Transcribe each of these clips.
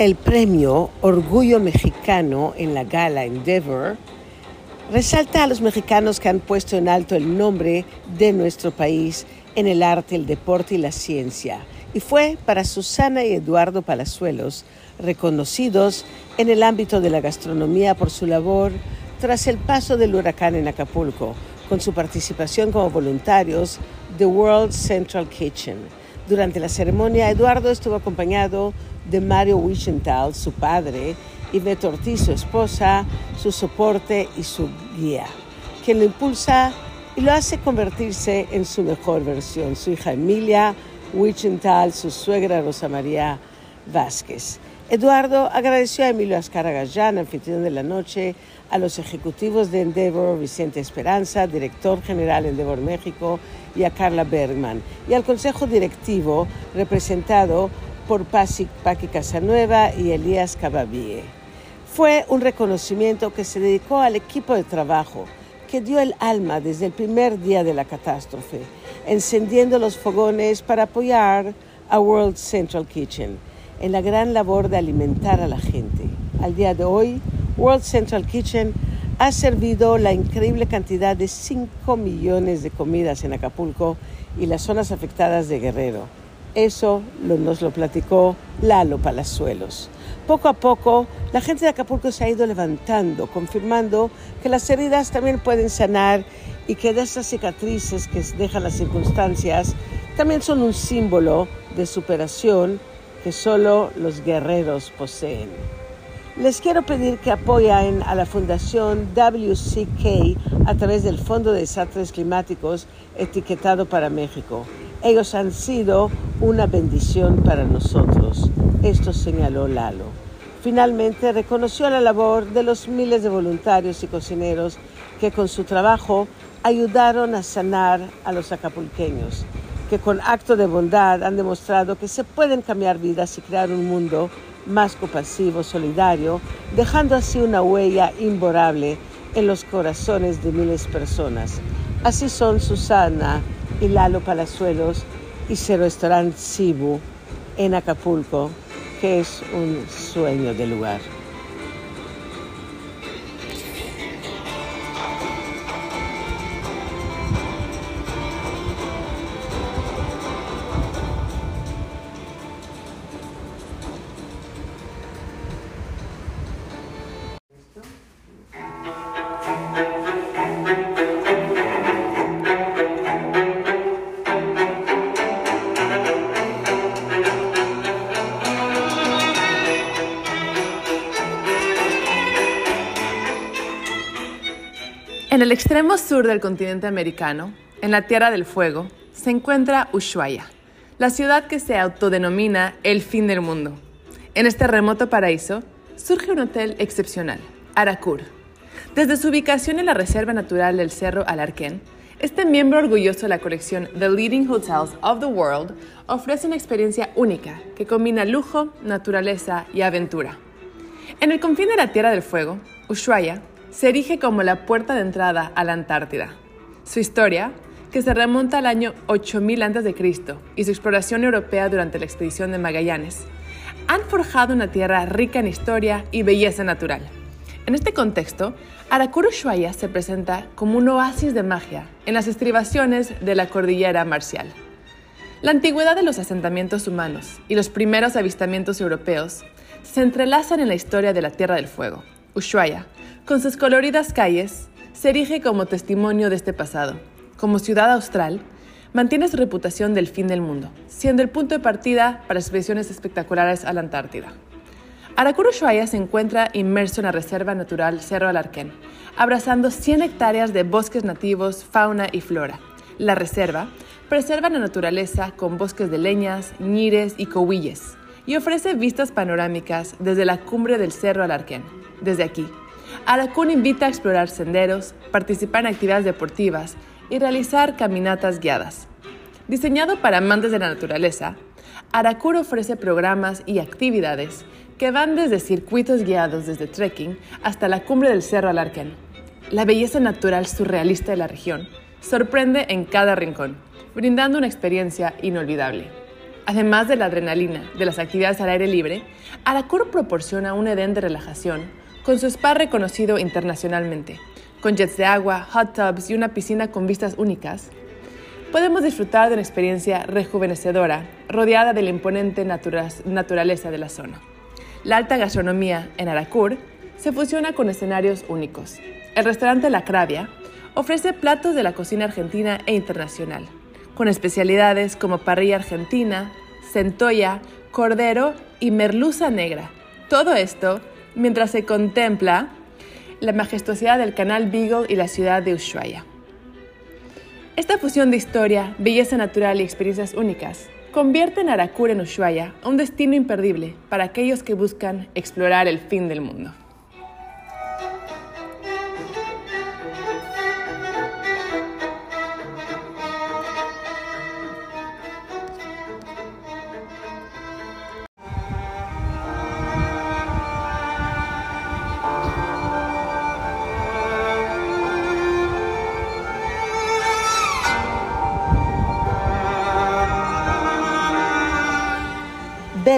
El premio Orgullo Mexicano en la gala Endeavor resalta a los mexicanos que han puesto en alto el nombre de nuestro país en el arte, el deporte y la ciencia. Y fue para Susana y Eduardo Palazuelos, reconocidos en el ámbito de la gastronomía por su labor tras el paso del huracán en Acapulco, con su participación como voluntarios de World Central Kitchen. Durante la ceremonia, Eduardo estuvo acompañado de Mario Wichenthal, su padre, y Beto Ortiz, su esposa, su soporte y su guía, quien lo impulsa y lo hace convertirse en su mejor versión. Su hija Emilia Wichenthal, su suegra Rosa María Vázquez. Eduardo agradeció a Emilio Azcara Gallán, anfitrión de la noche, a los ejecutivos de Endeavor, Vicente Esperanza, director general Endeavor México, y a Carla Bergman, y al consejo directivo representado por Paqui Casanueva y Elías Cabavie. Fue un reconocimiento que se dedicó al equipo de trabajo que dio el alma desde el primer día de la catástrofe, encendiendo los fogones para apoyar a World Central Kitchen en la gran labor de alimentar a la gente. Al día de hoy, World Central Kitchen ha servido la increíble cantidad de 5 millones de comidas en Acapulco y las zonas afectadas de Guerrero. Eso nos lo platicó Lalo Palazuelos. Poco a poco, la gente de Acapulco se ha ido levantando, confirmando que las heridas también pueden sanar y que de esas cicatrices que dejan las circunstancias también son un símbolo de superación que solo los guerreros poseen. Les quiero pedir que apoyen a la Fundación WCK a través del Fondo de Desastres Climáticos etiquetado para México. Ellos han sido una bendición para nosotros. Esto señaló Lalo. Finalmente reconoció la labor de los miles de voluntarios y cocineros que con su trabajo ayudaron a sanar a los acapulqueños, que con acto de bondad han demostrado que se pueden cambiar vidas y crear un mundo más compasivo, solidario, dejando así una huella imborrable en los corazones de miles de personas. Así son Susana, y Lalo Palazuelos y su restaurante Sibu en Acapulco, que es un sueño de lugar. El extremo sur del continente americano, en la Tierra del Fuego, se encuentra Ushuaia, la ciudad que se autodenomina el fin del mundo. En este remoto paraíso surge un hotel excepcional, Aracur. Desde su ubicación en la Reserva Natural del Cerro Alarquén, este miembro orgulloso de la colección The Leading Hotels of the World ofrece una experiencia única que combina lujo, naturaleza y aventura. En el confín de la Tierra del Fuego, Ushuaia se erige como la puerta de entrada a la Antártida. Su historia, que se remonta al año 8000 a.C. y su exploración europea durante la expedición de Magallanes, han forjado una tierra rica en historia y belleza natural. En este contexto, Aracuru Ushuaia se presenta como un oasis de magia en las estribaciones de la cordillera marcial. La antigüedad de los asentamientos humanos y los primeros avistamientos europeos se entrelazan en la historia de la Tierra del Fuego. Ushuaia, con sus coloridas calles, se erige como testimonio de este pasado. Como ciudad austral, mantiene su reputación del fin del mundo, siendo el punto de partida para expediciones espectaculares a la Antártida. Aracuru Ushuaia se encuentra inmerso en la Reserva Natural Cerro Alarquén, abrazando 100 hectáreas de bosques nativos, fauna y flora. La reserva preserva la naturaleza con bosques de leñas, ñires y cohuilles y ofrece vistas panorámicas desde la cumbre del Cerro Alarquén. Desde aquí, Aracún invita a explorar senderos, participar en actividades deportivas y realizar caminatas guiadas. Diseñado para amantes de la naturaleza, Aracur ofrece programas y actividades que van desde circuitos guiados desde trekking hasta la cumbre del Cerro Alarquén. La belleza natural surrealista de la región sorprende en cada rincón, brindando una experiencia inolvidable. Además de la adrenalina de las actividades al aire libre, Aracur proporciona un edén de relajación con su spa reconocido internacionalmente, con jets de agua, hot tubs y una piscina con vistas únicas. Podemos disfrutar de una experiencia rejuvenecedora rodeada de la imponente naturaleza de la zona. La alta gastronomía en Aracur se fusiona con escenarios únicos. El restaurante La Cravia ofrece platos de la cocina argentina e internacional, con especialidades como parrilla argentina, centolla, cordero y merluza negra. Todo esto mientras se contempla la majestuosidad del canal Beagle y la ciudad de Ushuaia. Esta fusión de historia, belleza natural y experiencias únicas convierte en Aracura en Ushuaia un destino imperdible para aquellos que buscan explorar el fin del mundo.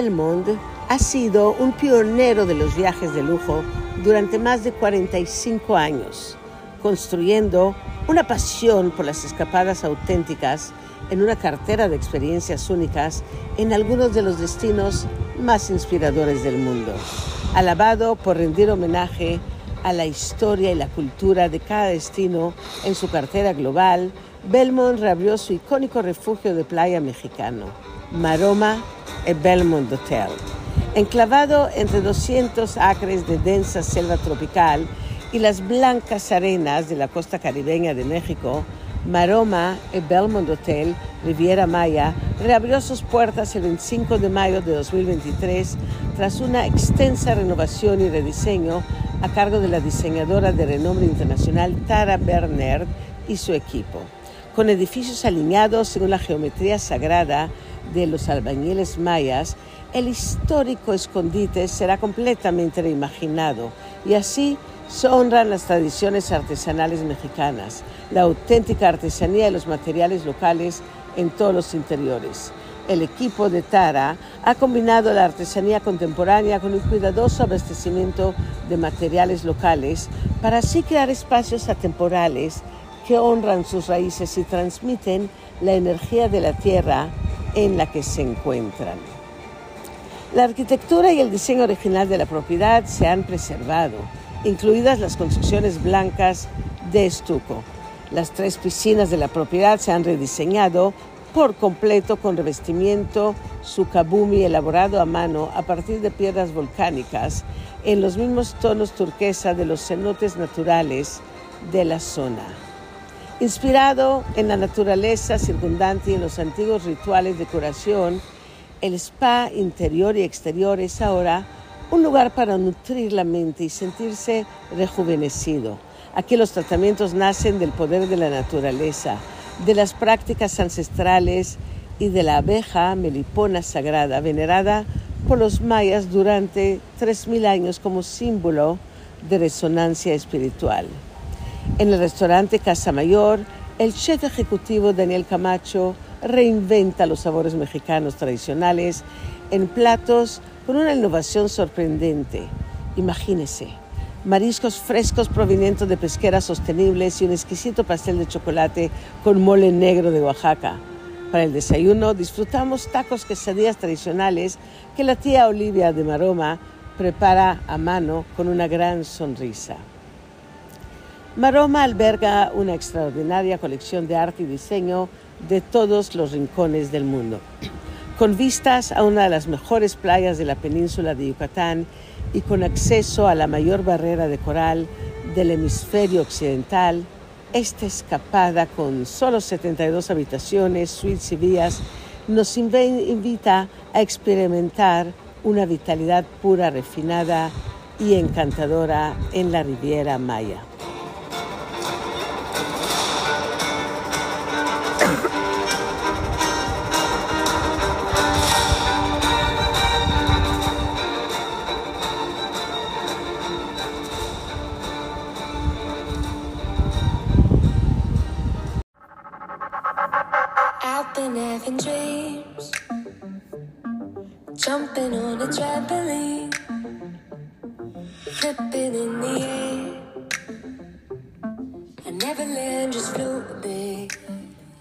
Belmont ha sido un pionero de los viajes de lujo durante más de 45 años, construyendo una pasión por las escapadas auténticas en una cartera de experiencias únicas en algunos de los destinos más inspiradores del mundo. Alabado por rendir homenaje a la historia y la cultura de cada destino en su cartera global, Belmont reabrió su icónico refugio de playa mexicano, Maroma el Belmont Hotel. Enclavado entre 200 acres de densa selva tropical y las blancas arenas de la costa caribeña de México, Maroma, el Belmont Hotel Riviera Maya, reabrió sus puertas el 25 de mayo de 2023 tras una extensa renovación y rediseño a cargo de la diseñadora de renombre internacional Tara Bernard y su equipo. Con edificios alineados según la geometría sagrada de los albañiles mayas, el histórico escondite será completamente reimaginado y así se honran las tradiciones artesanales mexicanas, la auténtica artesanía de los materiales locales en todos los interiores. El equipo de Tara ha combinado la artesanía contemporánea con un cuidadoso abastecimiento de materiales locales para así crear espacios atemporales que honran sus raíces y transmiten la energía de la tierra en la que se encuentran. La arquitectura y el diseño original de la propiedad se han preservado, incluidas las construcciones blancas de estuco. Las tres piscinas de la propiedad se han rediseñado por completo con revestimiento sukabumi elaborado a mano a partir de piedras volcánicas en los mismos tonos turquesa de los cenotes naturales de la zona. Inspirado en la naturaleza circundante y en los antiguos rituales de curación, el spa interior y exterior es ahora un lugar para nutrir la mente y sentirse rejuvenecido. Aquí los tratamientos nacen del poder de la naturaleza, de las prácticas ancestrales y de la abeja melipona sagrada, venerada por los mayas durante 3.000 años como símbolo de resonancia espiritual. En el restaurante Casa Mayor, el chef ejecutivo Daniel Camacho reinventa los sabores mexicanos tradicionales en platos con una innovación sorprendente. Imagínese, mariscos frescos provenientes de pesqueras sostenibles y un exquisito pastel de chocolate con mole negro de Oaxaca. Para el desayuno disfrutamos tacos quesadillas tradicionales que la tía Olivia de Maroma prepara a mano con una gran sonrisa. Maroma alberga una extraordinaria colección de arte y diseño de todos los rincones del mundo. Con vistas a una de las mejores playas de la península de Yucatán y con acceso a la mayor barrera de coral del hemisferio occidental, esta escapada con solo 72 habitaciones, suites y vías nos invita a experimentar una vitalidad pura, refinada y encantadora en la Riviera Maya. been having dreams. Jumping on a trampoline. Flipping in the air. I never land, just flew a bit.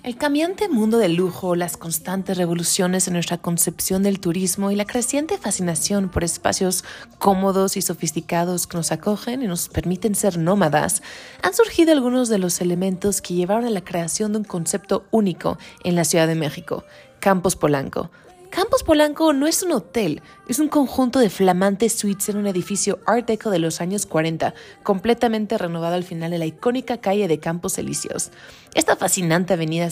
El cambiante mundo del lujo, las constantes revoluciones en nuestra concepción del turismo y la creciente fascinación por espacios cómodos y sofisticados que nos acogen y nos permiten ser nómadas, han surgido algunos de los elementos que llevaron a la creación de un concepto único en la Ciudad de México, Campos Polanco Campos Polanco no es un hotel, es un conjunto de flamantes suites en un edificio Art Deco de los años 40, completamente renovado al final de la icónica calle de Campos Elíseos. Esta fascinante avenida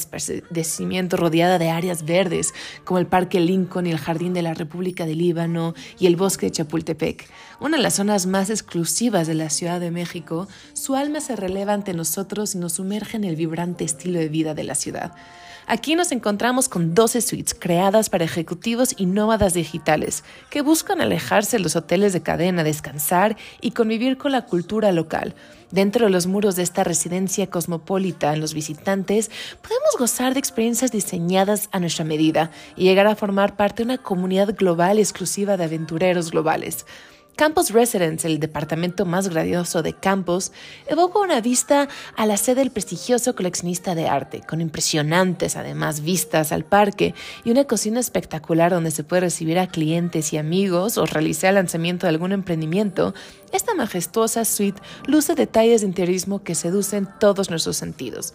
de cimiento rodeada de áreas verdes, como el Parque Lincoln y el Jardín de la República de Líbano y el Bosque de Chapultepec, una de las zonas más exclusivas de la Ciudad de México, su alma se releva ante nosotros y nos sumerge en el vibrante estilo de vida de la ciudad. Aquí nos encontramos con 12 suites creadas para ejecutivos y nómadas digitales que buscan alejarse de los hoteles de cadena, descansar y convivir con la cultura local. Dentro de los muros de esta residencia cosmopolita, los visitantes podemos gozar de experiencias diseñadas a nuestra medida y llegar a formar parte de una comunidad global exclusiva de aventureros globales. Campos Residence, el departamento más grandioso de Campos, evoca una vista a la sede del prestigioso coleccionista de arte, con impresionantes además vistas al parque y una cocina espectacular donde se puede recibir a clientes y amigos o realizar el lanzamiento de algún emprendimiento. Esta majestuosa suite luce detalles de interiorismo que seducen todos nuestros sentidos.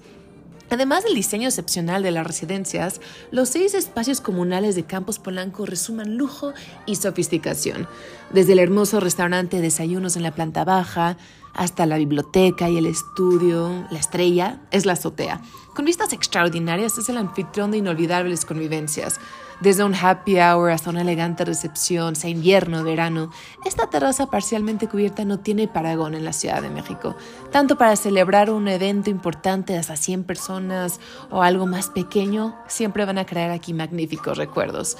Además del diseño excepcional de las residencias, los seis espacios comunales de Campos Polanco resuman lujo y sofisticación. Desde el hermoso restaurante Desayunos en la planta baja, hasta la biblioteca y el estudio, la estrella es la azotea. Con vistas extraordinarias es el anfitrión de inolvidables convivencias. Desde un happy hour hasta una elegante recepción, sea invierno o verano, esta terraza parcialmente cubierta no tiene paragón en la Ciudad de México. Tanto para celebrar un evento importante de hasta 100 personas o algo más pequeño, siempre van a crear aquí magníficos recuerdos.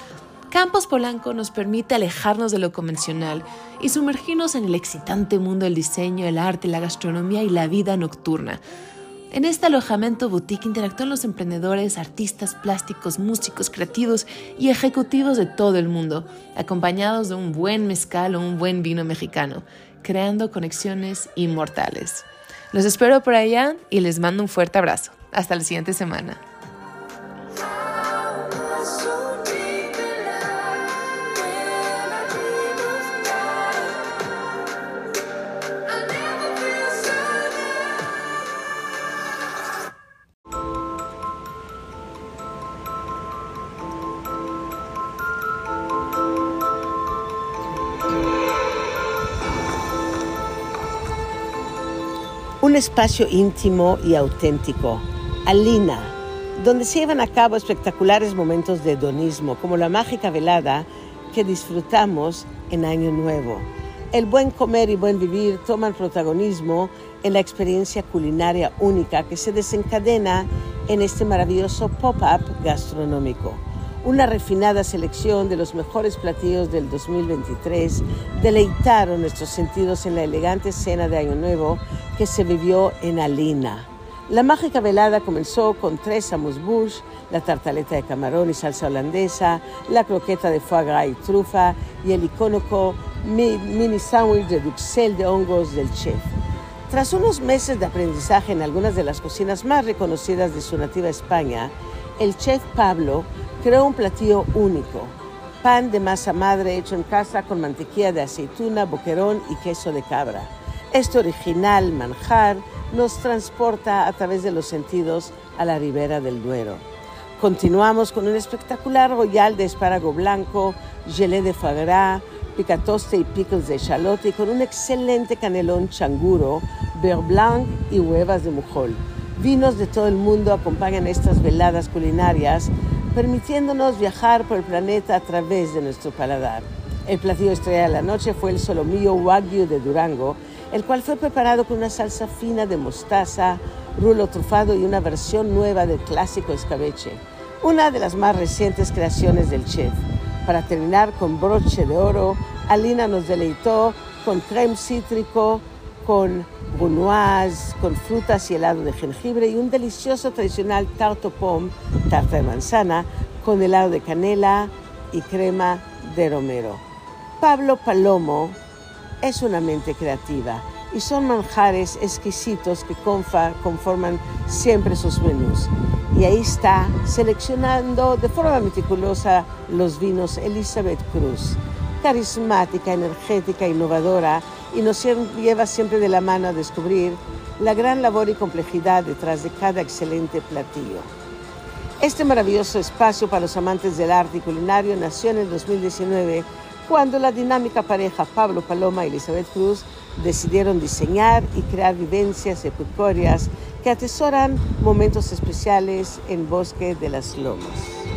Campos Polanco nos permite alejarnos de lo convencional y sumergirnos en el excitante mundo del diseño, el arte, la gastronomía y la vida nocturna. En este alojamiento boutique interactúan los emprendedores, artistas plásticos, músicos, creativos y ejecutivos de todo el mundo, acompañados de un buen mezcal o un buen vino mexicano, creando conexiones inmortales. Los espero por allá y les mando un fuerte abrazo. Hasta la siguiente semana. Un espacio íntimo y auténtico, Alina, donde se llevan a cabo espectaculares momentos de hedonismo, como la mágica velada que disfrutamos en Año Nuevo. El buen comer y buen vivir toman protagonismo en la experiencia culinaria única que se desencadena en este maravilloso pop-up gastronómico una refinada selección de los mejores platillos del 2023 deleitaron nuestros sentidos en la elegante cena de Año Nuevo que se vivió en Alina. La mágica velada comenzó con tres amuse la tartaleta de camarón y salsa holandesa, la croqueta de foie gras y trufa y el icónico mini sándwich de duxelles de hongos del chef. Tras unos meses de aprendizaje en algunas de las cocinas más reconocidas de su nativa España, el chef Pablo creó un platillo único, pan de masa madre hecho en casa con mantequilla de aceituna, boquerón y queso de cabra. Este original manjar nos transporta a través de los sentidos a la ribera del Duero. Continuamos con un espectacular royal de espárrago blanco, gelé de foie gras, picatoste y pickles de chalote y con un excelente canelón changuro, beurre blanc y huevas de mujol. Vinos de todo el mundo acompañan estas veladas culinarias permitiéndonos viajar por el planeta a través de nuestro paladar. El platillo estrella de la noche fue el solomillo wagyu de Durango, el cual fue preparado con una salsa fina de mostaza, rulo trufado y una versión nueva del clásico escabeche, una de las más recientes creaciones del chef. Para terminar con broche de oro, Alina nos deleitó con creme cítrico, con brunoise, con frutas y helado de jengibre y un delicioso tradicional tarte pomme, tarta de manzana, con helado de canela y crema de romero. Pablo Palomo es una mente creativa y son manjares exquisitos que conforman siempre sus menús. Y ahí está seleccionando de forma meticulosa los vinos Elizabeth Cruz, carismática, energética, innovadora y nos lleva siempre de la mano a descubrir la gran labor y complejidad detrás de cada excelente platillo. Este maravilloso espacio para los amantes del arte y culinario nació en el 2019 cuando la dinámica pareja Pablo Paloma y Elizabeth Cruz decidieron diseñar y crear vivencias epicóreas que atesoran momentos especiales en Bosque de las Lomas.